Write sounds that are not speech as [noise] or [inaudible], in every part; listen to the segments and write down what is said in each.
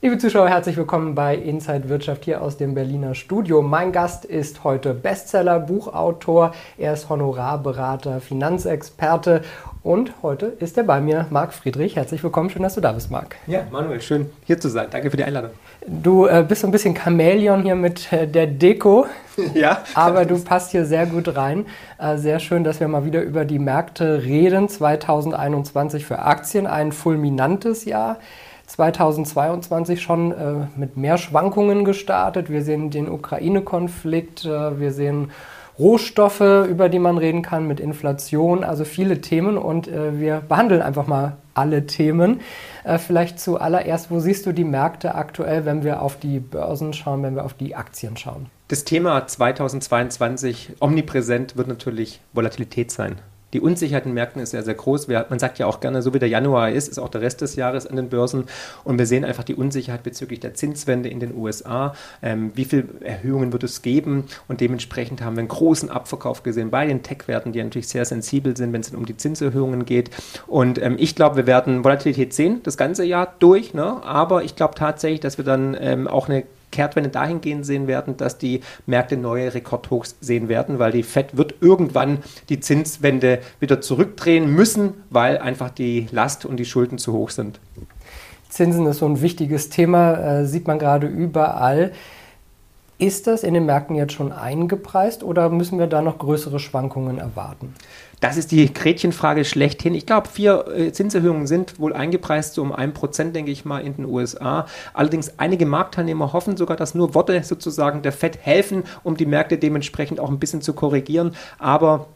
Liebe Zuschauer, herzlich willkommen bei Inside Wirtschaft hier aus dem Berliner Studio. Mein Gast ist heute Bestseller, Buchautor, er ist Honorarberater, Finanzexperte und heute ist er bei mir, Marc Friedrich. Herzlich willkommen, schön, dass du da bist, Marc. Ja, Manuel, schön hier zu sein. Danke für die Einladung. Du äh, bist so ein bisschen Chamäleon hier mit äh, der Deko. [laughs] ja. Aber du passt hier sehr gut rein. Äh, sehr schön, dass wir mal wieder über die Märkte reden. 2021 für Aktien, ein fulminantes Jahr. 2022 schon äh, mit mehr Schwankungen gestartet. Wir sehen den Ukraine-Konflikt, äh, wir sehen Rohstoffe, über die man reden kann, mit Inflation, also viele Themen und äh, wir behandeln einfach mal alle Themen. Äh, vielleicht zuallererst, wo siehst du die Märkte aktuell, wenn wir auf die Börsen schauen, wenn wir auf die Aktien schauen? Das Thema 2022 omnipräsent wird natürlich Volatilität sein. Die Unsicherheit in Märkten ist sehr, sehr groß. Man sagt ja auch gerne, so wie der Januar ist, ist auch der Rest des Jahres an den Börsen. Und wir sehen einfach die Unsicherheit bezüglich der Zinswende in den USA. Ähm, wie viele Erhöhungen wird es geben? Und dementsprechend haben wir einen großen Abverkauf gesehen bei den Tech-Werten, die natürlich sehr sensibel sind, wenn es um die Zinserhöhungen geht. Und ähm, ich glaube, wir werden Volatilität sehen, das ganze Jahr durch. Ne? Aber ich glaube tatsächlich, dass wir dann ähm, auch eine Kehrtwende dahingehend sehen werden, dass die Märkte neue Rekordhochs sehen werden, weil die Fed wird irgendwann die Zinswende wieder zurückdrehen müssen, weil einfach die Last und die Schulden zu hoch sind. Zinsen ist so ein wichtiges Thema, äh, sieht man gerade überall. Ist das in den Märkten jetzt schon eingepreist oder müssen wir da noch größere Schwankungen erwarten? Das ist die Gretchenfrage schlechthin. Ich glaube, vier äh, Zinserhöhungen sind wohl eingepreist, so um ein Prozent, denke ich mal, in den USA. Allerdings einige Marktteilnehmer hoffen sogar, dass nur Worte sozusagen der FED helfen, um die Märkte dementsprechend auch ein bisschen zu korrigieren. Aber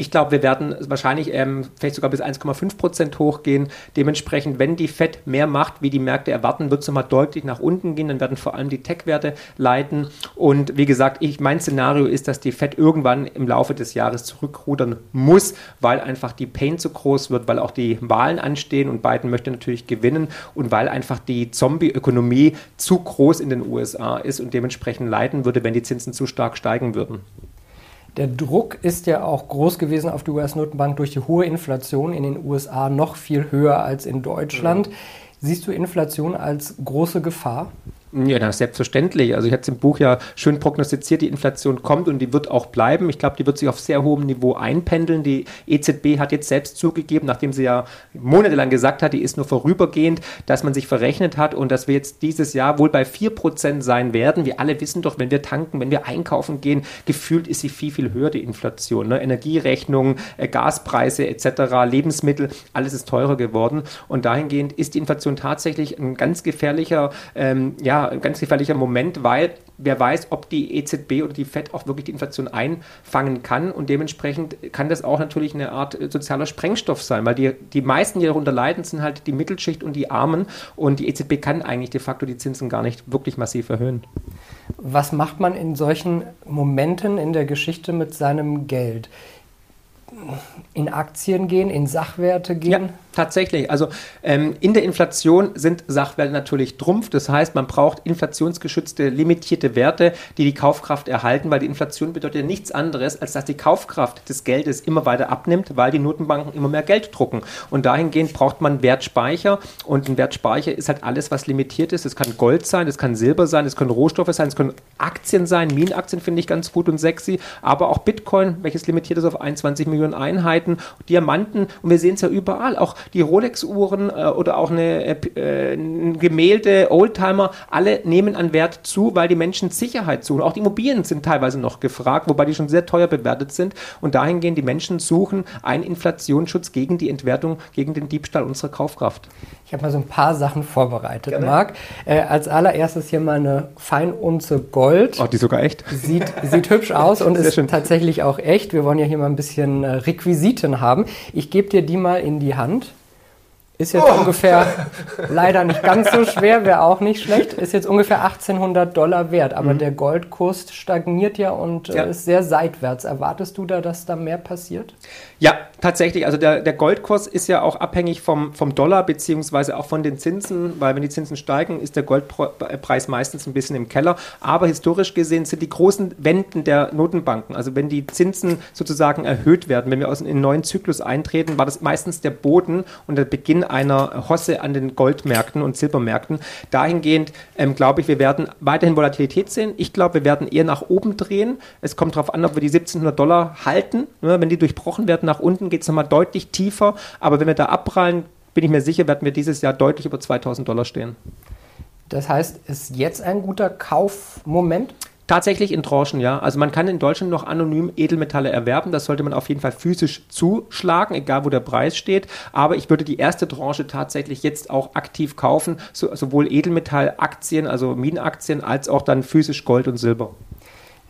ich glaube, wir werden wahrscheinlich ähm, vielleicht sogar bis 1,5 Prozent hochgehen. Dementsprechend, wenn die FED mehr macht, wie die Märkte erwarten, wird es nochmal deutlich nach unten gehen. Dann werden vor allem die Tech-Werte leiden. Und wie gesagt, ich, mein Szenario ist, dass die FED irgendwann im Laufe des Jahres zurückrudern muss, weil einfach die Pain zu groß wird, weil auch die Wahlen anstehen und Biden möchte natürlich gewinnen und weil einfach die Zombie-Ökonomie zu groß in den USA ist und dementsprechend leiden würde, wenn die Zinsen zu stark steigen würden. Der Druck ist ja auch groß gewesen auf die US-Notenbank durch die hohe Inflation in den USA noch viel höher als in Deutschland. Ja. Siehst du Inflation als große Gefahr? Ja, na, selbstverständlich. Also ich hatte im Buch ja schön prognostiziert, die Inflation kommt und die wird auch bleiben. Ich glaube, die wird sich auf sehr hohem Niveau einpendeln. Die EZB hat jetzt selbst zugegeben, nachdem sie ja monatelang gesagt hat, die ist nur vorübergehend, dass man sich verrechnet hat und dass wir jetzt dieses Jahr wohl bei 4% sein werden. Wir alle wissen doch, wenn wir tanken, wenn wir einkaufen gehen, gefühlt ist sie viel, viel höher, die Inflation. Ne? Energierechnungen, äh, Gaspreise etc., Lebensmittel, alles ist teurer geworden. Und dahingehend ist die Inflation tatsächlich ein ganz gefährlicher, ähm, ja, ein ganz gefährlicher Moment, weil wer weiß, ob die EZB oder die FED auch wirklich die Inflation einfangen kann und dementsprechend kann das auch natürlich eine Art sozialer Sprengstoff sein, weil die, die meisten, die darunter leiden, sind halt die Mittelschicht und die Armen und die EZB kann eigentlich de facto die Zinsen gar nicht wirklich massiv erhöhen. Was macht man in solchen Momenten in der Geschichte mit seinem Geld? In Aktien gehen, in Sachwerte gehen? Ja Tatsächlich. Also ähm, in der Inflation sind Sachwerte natürlich Trumpf. Das heißt, man braucht inflationsgeschützte, limitierte Werte, die die Kaufkraft erhalten, weil die Inflation bedeutet ja nichts anderes, als dass die Kaufkraft des Geldes immer weiter abnimmt, weil die Notenbanken immer mehr Geld drucken. Und dahingehend braucht man Wertspeicher. Und ein Wertspeicher ist halt alles, was limitiert ist. Das kann Gold sein, das kann Silber sein, das können Rohstoffe sein, das können Aktien sein. Minenaktien finde ich ganz gut und sexy. Aber auch Bitcoin, welches limitiert ist auf 21 Millionen Einheiten. Diamanten. Und wir sehen es ja überall. Auch die Rolex-Uhren äh, oder auch eine, äh, ein Gemälde, Oldtimer, alle nehmen an Wert zu, weil die Menschen Sicherheit suchen. Auch die Immobilien sind teilweise noch gefragt, wobei die schon sehr teuer bewertet sind. Und dahingehend die Menschen suchen einen Inflationsschutz gegen die Entwertung, gegen den Diebstahl unserer Kaufkraft. Ich habe mal so ein paar Sachen vorbereitet, Gerne. Marc. Äh, als allererstes hier mal eine Feinunze Gold. Oh, die sogar echt? Sieht, sieht hübsch aus [laughs] und ist schön. tatsächlich auch echt. Wir wollen ja hier mal ein bisschen äh, Requisiten haben. Ich gebe dir die mal in die Hand. Ist jetzt oh. ungefähr, [laughs] leider nicht ganz so schwer, wäre auch nicht schlecht, ist jetzt ungefähr 1800 Dollar wert. Aber mhm. der Goldkurs stagniert ja und äh, ja. ist sehr seitwärts. Erwartest du da, dass da mehr passiert? Ja, tatsächlich. Also der, der Goldkurs ist ja auch abhängig vom, vom Dollar beziehungsweise auch von den Zinsen, weil wenn die Zinsen steigen, ist der Goldpreis meistens ein bisschen im Keller. Aber historisch gesehen sind die großen Wenden der Notenbanken, also wenn die Zinsen sozusagen erhöht werden, wenn wir aus einem neuen Zyklus eintreten, war das meistens der Boden und der Beginn einer Hosse an den Goldmärkten und Silbermärkten. Dahingehend ähm, glaube ich, wir werden weiterhin Volatilität sehen. Ich glaube, wir werden eher nach oben drehen. Es kommt darauf an, ob wir die 1700 Dollar halten. Ne, wenn die durchbrochen werden nach unten, geht es nochmal deutlich tiefer. Aber wenn wir da abprallen, bin ich mir sicher, werden wir dieses Jahr deutlich über 2000 Dollar stehen. Das heißt, ist jetzt ein guter Kaufmoment? Tatsächlich in Tranchen, ja. Also man kann in Deutschland noch anonym Edelmetalle erwerben. Das sollte man auf jeden Fall physisch zuschlagen, egal wo der Preis steht. Aber ich würde die erste Tranche tatsächlich jetzt auch aktiv kaufen, so, sowohl Edelmetallaktien, also Minenaktien, als auch dann physisch Gold und Silber.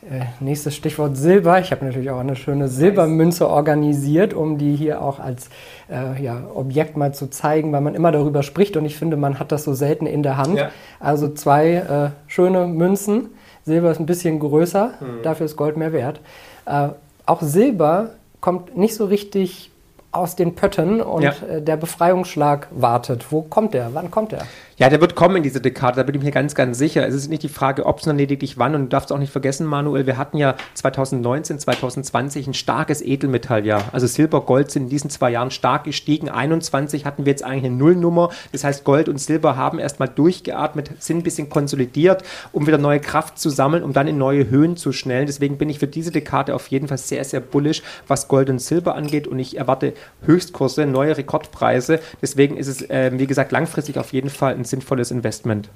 Äh, nächstes Stichwort Silber. Ich habe natürlich auch eine schöne Silbermünze organisiert, um die hier auch als äh, ja, Objekt mal zu zeigen, weil man immer darüber spricht und ich finde, man hat das so selten in der Hand. Ja. Also zwei äh, schöne Münzen Silber ist ein bisschen größer, mhm. dafür ist Gold mehr wert. Äh, auch Silber kommt nicht so richtig aus den Pötten und ja. äh, der Befreiungsschlag wartet. Wo kommt der? Wann kommt der? Ja, der wird kommen in diese Dekade, da bin ich mir ganz, ganz sicher. Es ist nicht die Frage, ob, sondern lediglich wann. Und du darfst auch nicht vergessen, Manuel, wir hatten ja 2019, 2020 ein starkes Edelmetalljahr. Also Silber, Gold sind in diesen zwei Jahren stark gestiegen. 21 hatten wir jetzt eigentlich eine Nullnummer. Das heißt, Gold und Silber haben erstmal durchgeatmet, sind ein bisschen konsolidiert, um wieder neue Kraft zu sammeln, um dann in neue Höhen zu schnellen. Deswegen bin ich für diese Dekade auf jeden Fall sehr, sehr bullisch, was Gold und Silber angeht. Und ich erwarte Höchstkurse, neue Rekordpreise. Deswegen ist es, äh, wie gesagt, langfristig auf jeden Fall ein sinnvolles Investment.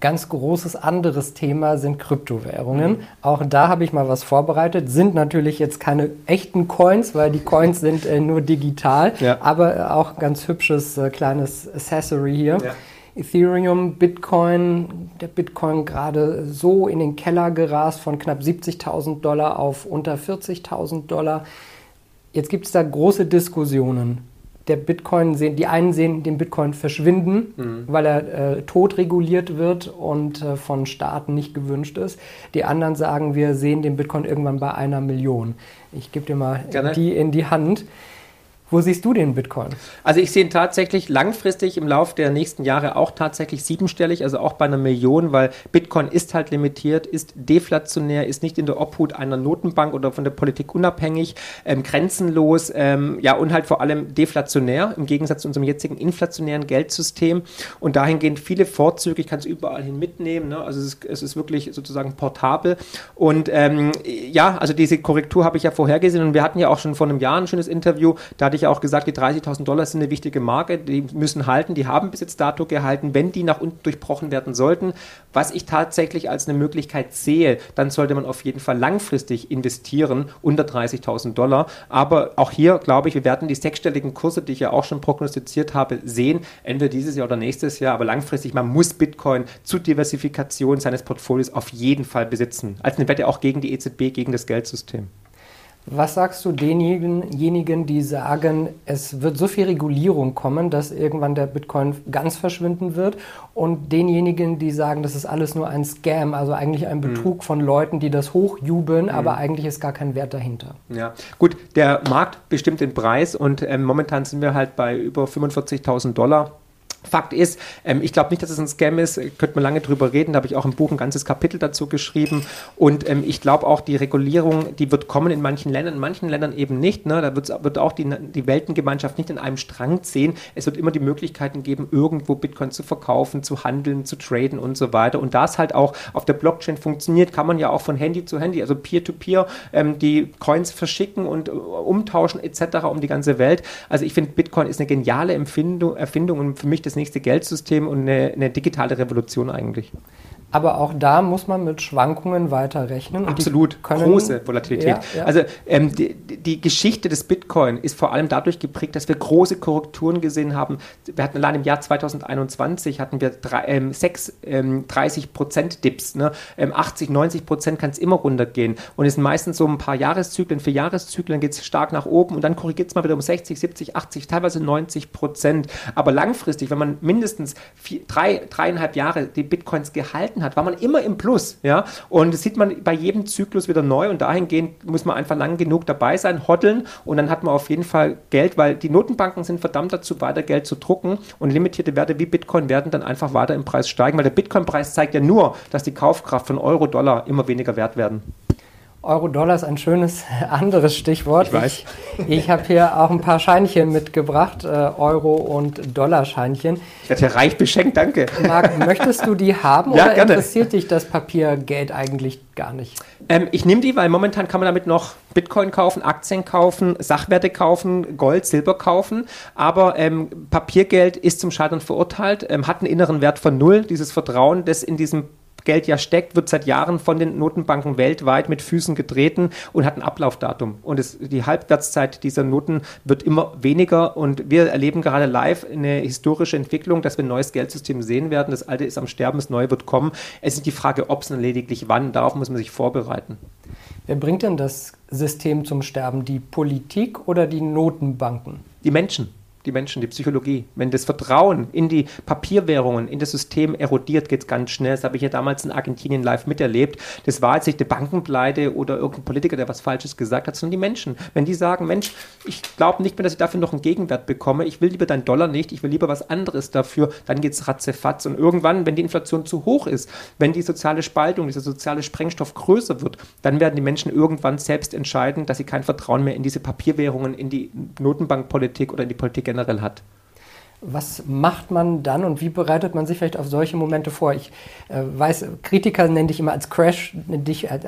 Ganz großes anderes Thema sind Kryptowährungen. Mhm. Auch da habe ich mal was vorbereitet. Sind natürlich jetzt keine echten Coins, weil die Coins sind äh, nur digital, ja. aber äh, auch ganz hübsches äh, kleines Accessory hier. Ja. Ethereum, Bitcoin, der Bitcoin gerade so in den Keller gerast von knapp 70.000 Dollar auf unter 40.000 Dollar. Jetzt gibt es da große Diskussionen der Bitcoin sehen, die einen sehen den Bitcoin verschwinden, mhm. weil er äh, tot reguliert wird und äh, von Staaten nicht gewünscht ist. Die anderen sagen, wir sehen den Bitcoin irgendwann bei einer Million. Ich gebe dir mal Gerne. die in die Hand. Wo siehst du den Bitcoin? Also ich sehe ihn tatsächlich langfristig im Laufe der nächsten Jahre auch tatsächlich siebenstellig, also auch bei einer Million, weil Bitcoin ist halt limitiert, ist deflationär, ist nicht in der Obhut einer Notenbank oder von der Politik unabhängig, ähm, grenzenlos, ähm, ja und halt vor allem deflationär im Gegensatz zu unserem jetzigen inflationären Geldsystem und dahingehend viele Vorzüge, ich kann es überall hin mitnehmen, ne? also es ist, es ist, wirklich sozusagen portabel und ähm, ja, also diese Korrektur habe ich ja vorhergesehen und wir hatten ja auch schon vor einem Jahr ein schönes Interview, da hatte ich ja auch gesagt, die 30.000 Dollar sind eine wichtige Marke, die müssen halten, die haben bis jetzt dato gehalten. Wenn die nach unten durchbrochen werden sollten, was ich tatsächlich als eine Möglichkeit sehe, dann sollte man auf jeden Fall langfristig investieren unter 30.000 Dollar. Aber auch hier glaube ich, wir werden die sechsstelligen Kurse, die ich ja auch schon prognostiziert habe, sehen, entweder dieses Jahr oder nächstes Jahr. Aber langfristig, man muss Bitcoin zur Diversifikation seines Portfolios auf jeden Fall besitzen. Als eine Wette auch gegen die EZB, gegen das Geldsystem. Was sagst du denjenigen, die sagen, es wird so viel Regulierung kommen, dass irgendwann der Bitcoin ganz verschwinden wird und denjenigen, die sagen, das ist alles nur ein Scam, also eigentlich ein mhm. Betrug mhm. von Leuten, die das hochjubeln, mhm. aber eigentlich ist gar kein Wert dahinter? Ja, gut, der Markt bestimmt den Preis und äh, momentan sind wir halt bei über 45.000 Dollar Fakt ist, ähm, ich glaube nicht, dass es ein Scam ist, könnte man lange drüber reden, da habe ich auch im Buch ein ganzes Kapitel dazu geschrieben und ähm, ich glaube auch, die Regulierung, die wird kommen in manchen Ländern, in manchen Ländern eben nicht, ne? da wird auch die, die Weltengemeinschaft nicht in einem Strang ziehen, es wird immer die Möglichkeiten geben, irgendwo Bitcoin zu verkaufen, zu handeln, zu traden und so weiter und da es halt auch auf der Blockchain funktioniert, kann man ja auch von Handy zu Handy, also Peer-to-Peer, -Peer, ähm, die Coins verschicken und uh, umtauschen etc. um die ganze Welt, also ich finde, Bitcoin ist eine geniale Empfindung, Erfindung und für mich das das nächste Geldsystem und eine, eine digitale Revolution eigentlich. Aber auch da muss man mit Schwankungen weiterrechnen. Absolut, können, große Volatilität. Ja, ja. Also ähm, die, die, Geschichte des Bitcoin ist vor allem dadurch geprägt, dass wir große Korrekturen gesehen haben. Wir hatten allein im Jahr 2021 hatten wir drei, ähm, 6, ähm, 30 Prozent Dips. Ne? Ähm, 80, 90 Prozent kann es immer runtergehen. Und es sind meistens so ein paar Jahreszyklen, vier Jahreszyklen geht es stark nach oben und dann korrigiert es mal wieder um 60, 70, 80, teilweise 90 Prozent. Aber langfristig, wenn man mindestens vier, drei, dreieinhalb Jahre die Bitcoins gehalten hat, hat, war man immer im Plus. Ja? Und das sieht man bei jedem Zyklus wieder neu und dahingehend muss man einfach lang genug dabei sein, hoddeln und dann hat man auf jeden Fall Geld, weil die Notenbanken sind verdammt dazu, weiter Geld zu drucken und limitierte Werte wie Bitcoin werden dann einfach weiter im Preis steigen, weil der Bitcoin-Preis zeigt ja nur, dass die Kaufkraft von Euro, Dollar immer weniger wert werden. Euro-Dollar ist ein schönes [laughs] anderes Stichwort. Ich weiß. Ich, ich habe hier auch ein paar Scheinchen mitgebracht, äh, Euro- und Dollarscheinchen. Ich werde hier reich beschenkt, danke. Marc, möchtest du die haben [laughs] Ja, oder gerne. interessiert dich das Papiergeld eigentlich gar nicht? Ähm, ich nehme die, weil momentan kann man damit noch Bitcoin kaufen, Aktien kaufen, Sachwerte kaufen, Gold, Silber kaufen. Aber ähm, Papiergeld ist zum Scheitern verurteilt, ähm, hat einen inneren Wert von null. Dieses Vertrauen, das in diesem Geld ja steckt, wird seit Jahren von den Notenbanken weltweit mit Füßen getreten und hat ein Ablaufdatum. Und es, die Halbwertszeit dieser Noten wird immer weniger. Und wir erleben gerade live eine historische Entwicklung, dass wir ein neues Geldsystem sehen werden. Das alte ist am Sterben, das neue wird kommen. Es ist die Frage, ob es und lediglich wann. Darauf muss man sich vorbereiten. Wer bringt denn das System zum Sterben? Die Politik oder die Notenbanken? Die Menschen. Die Menschen, die Psychologie. Wenn das Vertrauen in die Papierwährungen, in das System erodiert, geht es ganz schnell. Das habe ich ja damals in Argentinien live miterlebt. Das war jetzt nicht eine Bankenpleite oder irgendein Politiker, der was Falsches gesagt hat, sondern die Menschen. Wenn die sagen, Mensch, ich glaube nicht mehr, dass ich dafür noch einen Gegenwert bekomme, ich will lieber deinen Dollar nicht, ich will lieber was anderes dafür, dann geht es ratzefatz. Und irgendwann, wenn die Inflation zu hoch ist, wenn die soziale Spaltung, dieser soziale Sprengstoff größer wird, dann werden die Menschen irgendwann selbst entscheiden, dass sie kein Vertrauen mehr in diese Papierwährungen, in die Notenbankpolitik oder in die Politik generell hat. Was macht man dann und wie bereitet man sich vielleicht auf solche Momente vor? Ich äh, weiß, Kritiker nennen dich immer als Crash, dich äh,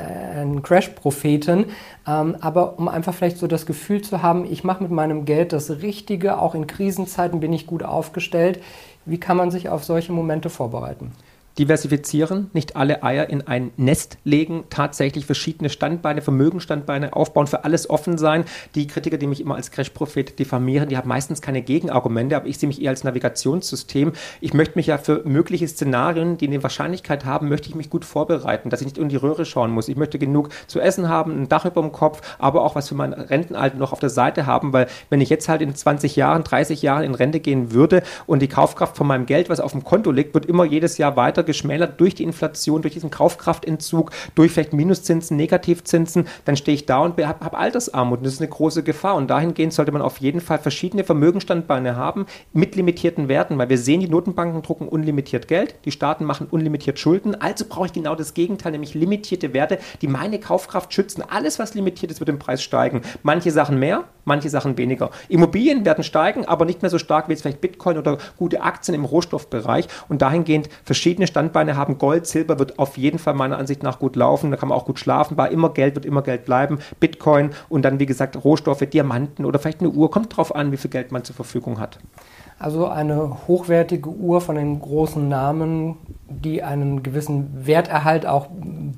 einen Crash-Propheten, ähm, aber um einfach vielleicht so das Gefühl zu haben, ich mache mit meinem Geld das Richtige, auch in Krisenzeiten bin ich gut aufgestellt. Wie kann man sich auf solche Momente vorbereiten? Diversifizieren, nicht alle Eier in ein Nest legen, tatsächlich verschiedene Standbeine, Vermögensstandbeine aufbauen, für alles offen sein. Die Kritiker, die mich immer als Crash-Prophet diffamieren, die haben meistens keine Gegenargumente, aber ich sehe mich eher als Navigationssystem. Ich möchte mich ja für mögliche Szenarien, die eine Wahrscheinlichkeit haben, möchte ich mich gut vorbereiten, dass ich nicht in die Röhre schauen muss. Ich möchte genug zu essen haben, ein Dach über dem Kopf, aber auch was für mein Rentenalter noch auf der Seite haben, weil wenn ich jetzt halt in 20 Jahren, 30 Jahren in Rente gehen würde und die Kaufkraft von meinem Geld, was auf dem Konto liegt, wird immer jedes Jahr weiter geschmälert durch die Inflation, durch diesen Kaufkraftentzug, durch vielleicht Minuszinsen, Negativzinsen, dann stehe ich da und habe hab Altersarmut. Und das ist eine große Gefahr. Und dahingehend sollte man auf jeden Fall verschiedene Vermögensstandbeine haben mit limitierten Werten, weil wir sehen, die Notenbanken drucken unlimitiert Geld, die Staaten machen unlimitiert Schulden. Also brauche ich genau das Gegenteil, nämlich limitierte Werte, die meine Kaufkraft schützen. Alles, was limitiert ist, wird im Preis steigen. Manche Sachen mehr, manche Sachen weniger. Immobilien werden steigen, aber nicht mehr so stark wie jetzt vielleicht Bitcoin oder gute Aktien im Rohstoffbereich. Und dahingehend verschiedene Standbeine haben. Gold, Silber wird auf jeden Fall meiner Ansicht nach gut laufen. Da kann man auch gut schlafen. War immer Geld, wird immer Geld bleiben. Bitcoin und dann, wie gesagt, Rohstoffe, Diamanten oder vielleicht eine Uhr. Kommt drauf an, wie viel Geld man zur Verfügung hat. Also eine hochwertige Uhr von den großen Namen, die einen gewissen Werterhalt auch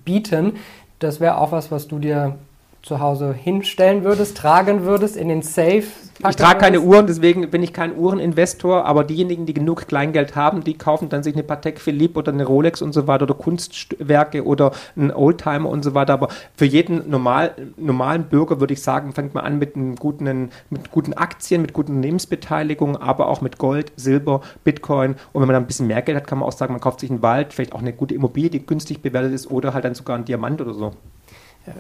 bieten. Das wäre auch was, was du dir zu Hause hinstellen würdest, tragen würdest, in den Safe Ich trage keine Uhren, deswegen bin ich kein Uhreninvestor, aber diejenigen, die genug Kleingeld haben, die kaufen dann sich eine Patek Philippe oder eine Rolex und so weiter oder Kunstwerke oder einen Oldtimer und so weiter. Aber für jeden normal, normalen Bürger würde ich sagen, fängt man an mit, guten, mit guten Aktien, mit guten Unternehmensbeteiligungen, aber auch mit Gold, Silber, Bitcoin. Und wenn man dann ein bisschen mehr Geld hat, kann man auch sagen, man kauft sich einen Wald, vielleicht auch eine gute Immobilie, die günstig bewertet ist oder halt dann sogar einen Diamant oder so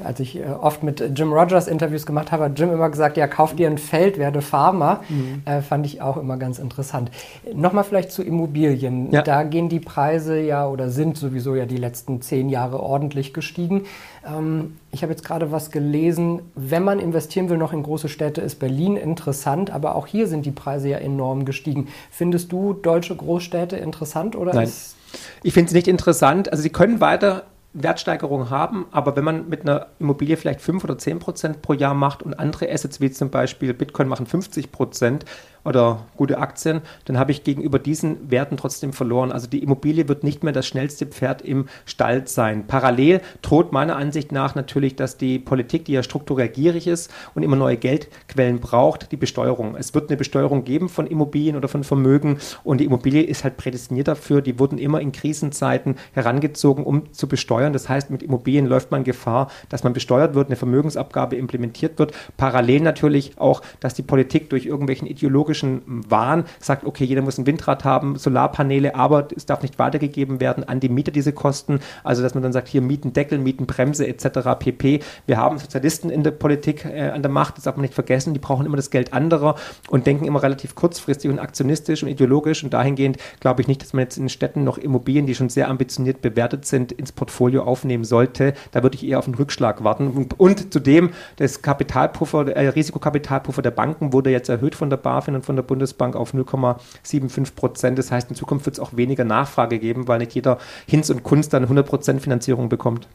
als ich äh, oft mit Jim Rogers Interviews gemacht habe, hat Jim immer gesagt, ja, kauf dir ein Feld, werde Farmer. Mhm. Äh, fand ich auch immer ganz interessant. Nochmal vielleicht zu Immobilien. Ja. Da gehen die Preise ja oder sind sowieso ja die letzten zehn Jahre ordentlich gestiegen. Ähm, ich habe jetzt gerade was gelesen. Wenn man investieren will noch in große Städte, ist Berlin interessant, aber auch hier sind die Preise ja enorm gestiegen. Findest du deutsche Großstädte interessant oder Nein. ich finde es nicht interessant. Also sie können weiter Wertsteigerung haben, aber wenn man mit einer Immobilie vielleicht 5 oder 10 Prozent pro Jahr macht und andere Assets wie zum Beispiel Bitcoin machen 50 Prozent oder gute Aktien, dann habe ich gegenüber diesen Werten trotzdem verloren. Also die Immobilie wird nicht mehr das schnellste Pferd im Stall sein. Parallel droht meiner Ansicht nach natürlich, dass die Politik, die ja strukturell gierig ist und immer neue Geldquellen braucht, die Besteuerung. Es wird eine Besteuerung geben von Immobilien oder von Vermögen und die Immobilie ist halt prädestiniert dafür. Die wurden immer in Krisenzeiten herangezogen, um zu besteuern. Das heißt, mit Immobilien läuft man Gefahr, dass man besteuert wird, eine Vermögensabgabe implementiert wird. Parallel natürlich auch, dass die Politik durch irgendwelchen ideologischen ideologischen Wahn sagt, okay, jeder muss ein Windrad haben, Solarpaneele, aber es darf nicht weitergegeben werden an die Mieter diese Kosten. Also dass man dann sagt, hier Mietendeckel, Mietenbremse etc. pp. Wir haben Sozialisten in der Politik äh, an der Macht, das darf man nicht vergessen, die brauchen immer das Geld anderer und denken immer relativ kurzfristig und aktionistisch und ideologisch und dahingehend glaube ich nicht, dass man jetzt in Städten noch Immobilien, die schon sehr ambitioniert bewertet sind, ins Portfolio aufnehmen sollte. Da würde ich eher auf einen Rückschlag warten. Und, und zudem das Kapitalpuffer, äh, Risikokapitalpuffer der Banken wurde jetzt erhöht von der BaFin und von der Bundesbank auf 0,75 Prozent. Das heißt, in Zukunft wird es auch weniger Nachfrage geben, weil nicht jeder Hinz und Kunst dann 100 Prozent Finanzierung bekommt.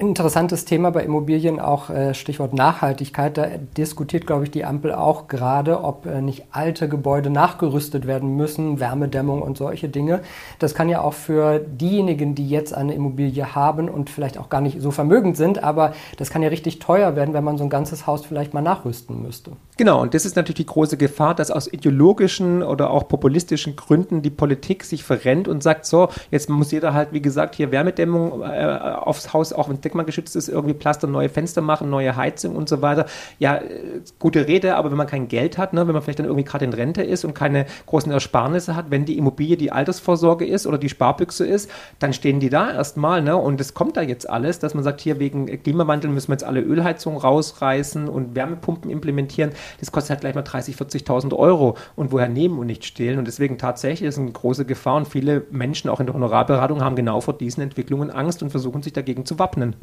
Interessantes Thema bei Immobilien, auch äh, Stichwort Nachhaltigkeit. Da diskutiert, glaube ich, die Ampel auch gerade, ob äh, nicht alte Gebäude nachgerüstet werden müssen, Wärmedämmung und solche Dinge. Das kann ja auch für diejenigen, die jetzt eine Immobilie haben und vielleicht auch gar nicht so vermögend sind, aber das kann ja richtig teuer werden, wenn man so ein ganzes Haus vielleicht mal nachrüsten müsste. Genau, und das ist natürlich die große Gefahr, dass aus ideologischen oder auch populistischen Gründen die Politik sich verrennt und sagt, so, jetzt muss jeder halt, wie gesagt, hier Wärmedämmung äh, aufs Haus, auch es denkmalgeschützt ist, irgendwie Plaster, neue Fenster machen, neue Heizung und so weiter. Ja, äh, gute Rede, aber wenn man kein Geld hat, ne, wenn man vielleicht dann irgendwie gerade in Rente ist und keine großen Ersparnisse hat, wenn die Immobilie die Altersvorsorge ist oder die Sparbüchse ist, dann stehen die da erstmal. Ne, und es kommt da jetzt alles, dass man sagt, hier wegen Klimawandel müssen wir jetzt alle Ölheizungen rausreißen und Wärmepumpen implementieren. Das kostet halt gleich mal 30.000, 40.000 Euro. Und woher nehmen und nicht stehlen? Und deswegen tatsächlich ist es eine große Gefahr und viele Menschen auch in der Honorarberatung haben genau vor diesen Entwicklungen Angst und versuchen sich dagegen zu wappnen.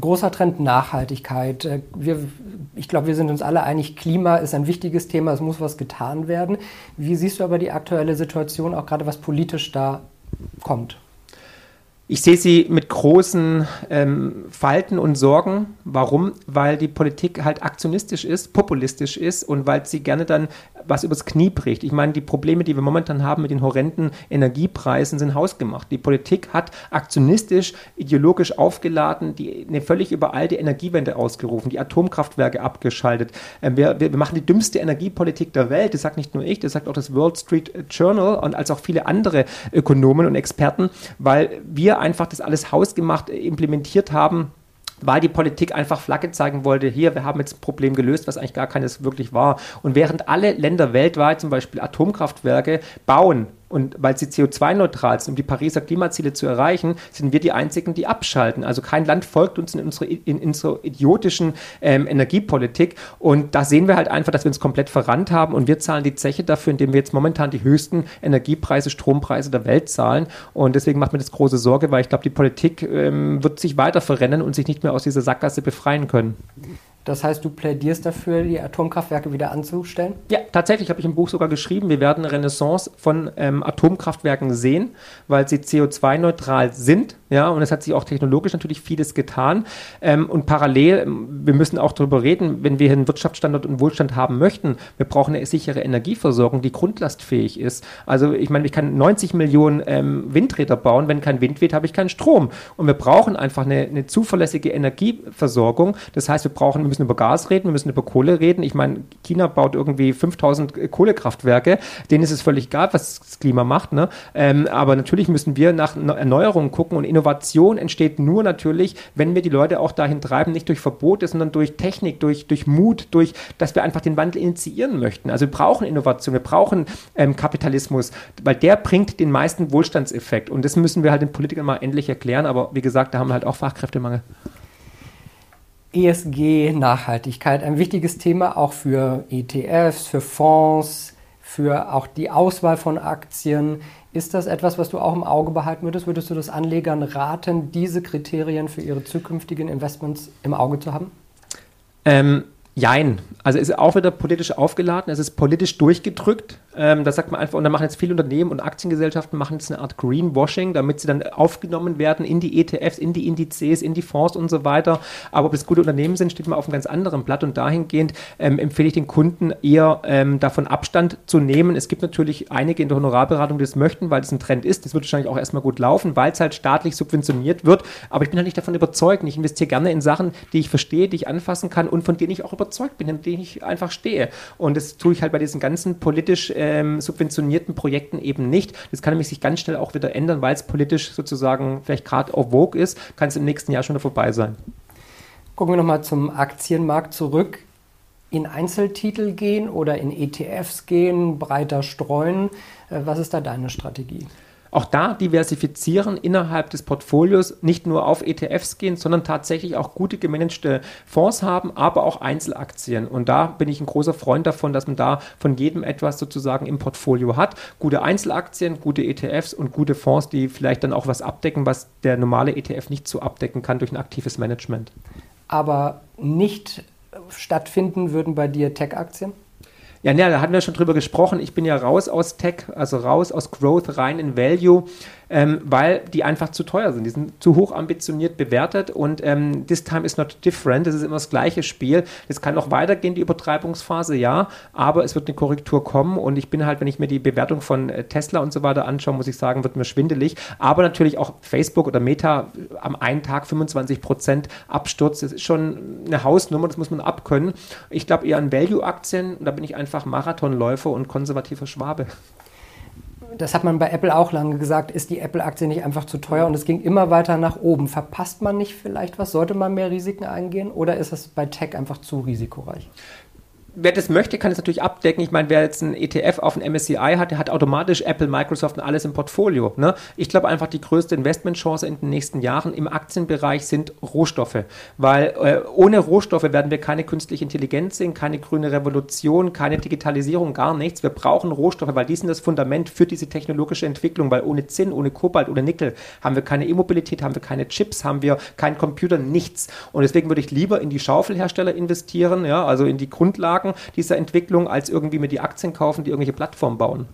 Großer Trend Nachhaltigkeit. Äh, wir, ich glaube, wir sind uns alle einig, Klima ist ein wichtiges Thema, es muss was getan werden. Wie siehst du aber die aktuelle Situation, auch gerade was politisch da kommt? Ich sehe sie mit großen ähm, Falten und Sorgen. Warum? Weil die Politik halt aktionistisch ist, populistisch ist und weil sie gerne dann was übers Knie bricht. Ich meine, die Probleme, die wir momentan haben mit den horrenden Energiepreisen, sind hausgemacht. Die Politik hat aktionistisch, ideologisch aufgeladen, die eine völlig überalte Energiewende ausgerufen, die Atomkraftwerke abgeschaltet. Ähm, wir, wir, machen die dümmste Energiepolitik der Welt. Das sagt nicht nur ich, das sagt auch das Wall Street Journal und als auch viele andere Ökonomen und Experten, weil wir einfach das alles hausgemacht implementiert haben weil die Politik einfach Flagge zeigen wollte, hier, wir haben jetzt ein Problem gelöst, was eigentlich gar keines wirklich war. Und während alle Länder weltweit zum Beispiel Atomkraftwerke bauen, und weil sie CO2-neutral sind, um die Pariser Klimaziele zu erreichen, sind wir die Einzigen, die abschalten. Also kein Land folgt uns in unserer, in, unserer idiotischen ähm, Energiepolitik. Und da sehen wir halt einfach, dass wir uns komplett verrannt haben und wir zahlen die Zeche dafür, indem wir jetzt momentan die höchsten Energiepreise, Strompreise der Welt zahlen. Und deswegen macht mir das große Sorge, weil ich glaube, die Politik ähm, wird sich weiter verrennen und sich nicht mehr aus dieser Sackgasse befreien können. Das heißt, du plädierst dafür, die Atomkraftwerke wieder anzustellen? Ja, tatsächlich habe ich im Buch sogar geschrieben, wir werden eine Renaissance von ähm, Atomkraftwerken sehen, weil sie CO2-neutral sind. Ja, und es hat sich auch technologisch natürlich vieles getan. Ähm, und parallel, ähm, wir müssen auch darüber reden, wenn wir einen Wirtschaftsstandort und Wohlstand haben möchten, wir brauchen eine sichere Energieversorgung, die grundlastfähig ist. Also ich meine, ich kann 90 Millionen ähm, Windräder bauen, wenn kein Wind weht, habe ich keinen Strom. Und wir brauchen einfach eine, eine zuverlässige Energieversorgung. Das heißt, wir brauchen, müssen über Gas reden, wir müssen über Kohle reden. Ich meine, China baut irgendwie 5000 Kohlekraftwerke. Denen ist es völlig egal, was das Klima macht. Ne? Ähm, aber natürlich müssen wir nach Erneuerungen gucken und Innovation entsteht nur natürlich, wenn wir die Leute auch dahin treiben, nicht durch Verbote, sondern durch Technik, durch, durch Mut, durch, dass wir einfach den Wandel initiieren möchten. Also wir brauchen Innovation, wir brauchen ähm, Kapitalismus, weil der bringt den meisten Wohlstandseffekt. Und das müssen wir halt den Politikern mal endlich erklären. Aber wie gesagt, da haben wir halt auch Fachkräftemangel. ESG, Nachhaltigkeit, ein wichtiges Thema auch für ETFs, für Fonds, für auch die Auswahl von Aktien. Ist das etwas, was du auch im Auge behalten würdest? Würdest du das Anlegern raten, diese Kriterien für ihre zukünftigen Investments im Auge zu haben? Ähm, jein. Also ist auch wieder politisch aufgeladen, es ist politisch durchgedrückt. Ähm, da sagt man einfach, und da machen jetzt viele Unternehmen und Aktiengesellschaften machen jetzt eine Art Greenwashing, damit sie dann aufgenommen werden in die ETFs, in die Indizes, in die Fonds und so weiter. Aber ob es gute Unternehmen sind, steht mal auf einem ganz anderen Blatt und dahingehend ähm, empfehle ich den Kunden eher ähm, davon Abstand zu nehmen. Es gibt natürlich einige in der Honorarberatung, die das möchten, weil das ein Trend ist. Das wird wahrscheinlich auch erstmal gut laufen, weil es halt staatlich subventioniert wird. Aber ich bin halt nicht davon überzeugt. Ich investiere gerne in Sachen, die ich verstehe, die ich anfassen kann und von denen ich auch überzeugt bin, in denen ich einfach stehe. Und das tue ich halt bei diesen ganzen politisch äh, ähm, subventionierten Projekten eben nicht. Das kann nämlich sich ganz schnell auch wieder ändern, weil es politisch sozusagen vielleicht gerade auf Vogue ist, kann es im nächsten Jahr schon vorbei sein. Gucken wir nochmal zum Aktienmarkt zurück. in Einzeltitel gehen oder in ETFs gehen, breiter streuen? Äh, was ist da deine Strategie? Auch da diversifizieren innerhalb des Portfolios, nicht nur auf ETFs gehen, sondern tatsächlich auch gute gemanagte Fonds haben, aber auch Einzelaktien. Und da bin ich ein großer Freund davon, dass man da von jedem etwas sozusagen im Portfolio hat. Gute Einzelaktien, gute ETFs und gute Fonds, die vielleicht dann auch was abdecken, was der normale ETF nicht so abdecken kann durch ein aktives Management. Aber nicht stattfinden würden bei dir Tech-Aktien? Ja, ne, da hatten wir schon drüber gesprochen. Ich bin ja raus aus Tech, also raus aus Growth, rein in Value ähm, weil die einfach zu teuer sind. Die sind zu hoch ambitioniert bewertet und ähm, this time is not different. Das ist immer das gleiche Spiel. Es kann noch weitergehen, die Übertreibungsphase, ja, aber es wird eine Korrektur kommen und ich bin halt, wenn ich mir die Bewertung von äh, Tesla und so weiter anschaue, muss ich sagen, wird mir schwindelig. Aber natürlich auch Facebook oder Meta äh, am einen Tag 25 Prozent Absturz. Das ist schon eine Hausnummer, das muss man abkönnen. Ich glaube eher an Value-Aktien und da bin ich einfach Marathonläufer und konservativer Schwabe das hat man bei Apple auch lange gesagt, ist die Apple-Aktie nicht einfach zu teuer und es ging immer weiter nach oben. Verpasst man nicht vielleicht was? Sollte man mehr Risiken eingehen oder ist es bei Tech einfach zu risikoreich? Wer das möchte, kann es natürlich abdecken. Ich meine, wer jetzt ein ETF auf ein MSCI hat, der hat automatisch Apple, Microsoft und alles im Portfolio. Ne? Ich glaube einfach, die größte Investmentchance in den nächsten Jahren im Aktienbereich sind Rohstoffe. Weil äh, ohne Rohstoffe werden wir keine künstliche Intelligenz sehen, keine grüne Revolution, keine Digitalisierung, gar nichts. Wir brauchen Rohstoffe, weil die sind das Fundament für diese technologische Entwicklung. Weil ohne Zinn, ohne Kobalt, ohne Nickel haben wir keine E-Mobilität, haben wir keine Chips, haben wir keinen Computer, nichts. Und deswegen würde ich lieber in die Schaufelhersteller investieren, ja, also in die Grundlagen Grundlagen dieser Entwicklung, als irgendwie mir die Aktien kaufen, die irgendwelche Plattformen bauen.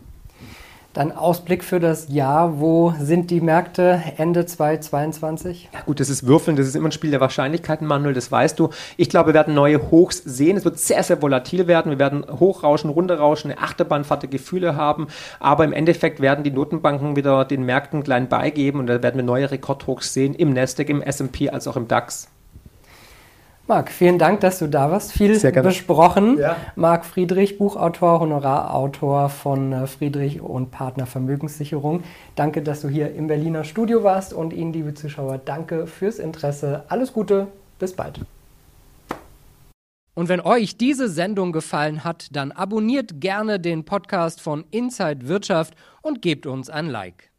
Dann Ausblick für das Jahr. Wo sind die Märkte Ende 2022? Ja gut, das ist Würfeln, das ist immer ein Spiel der Wahrscheinlichkeiten, Manuel, das weißt du. Ich glaube, wir werden neue Hochs sehen. Es wird sehr, sehr volatil werden. Wir werden hochrauschen, runterrauschen, eine Achterbahnfahrt der Gefühle haben. Aber im Endeffekt werden die Notenbanken wieder den Märkten klein beigeben und da werden wir neue Rekordhochs sehen im Nasdaq, im S&P als auch im DAX. Marc, vielen Dank, dass du da warst. Viel besprochen. Ja. Marc Friedrich, Buchautor, Honorarautor von äh, Friedrich und Partner Vermögenssicherung. Danke, dass du hier im Berliner Studio warst und Ihnen, liebe Zuschauer, danke fürs Interesse. Alles Gute, bis bald. Und wenn euch diese Sendung gefallen hat, dann abonniert gerne den Podcast von Inside Wirtschaft und gebt uns ein Like.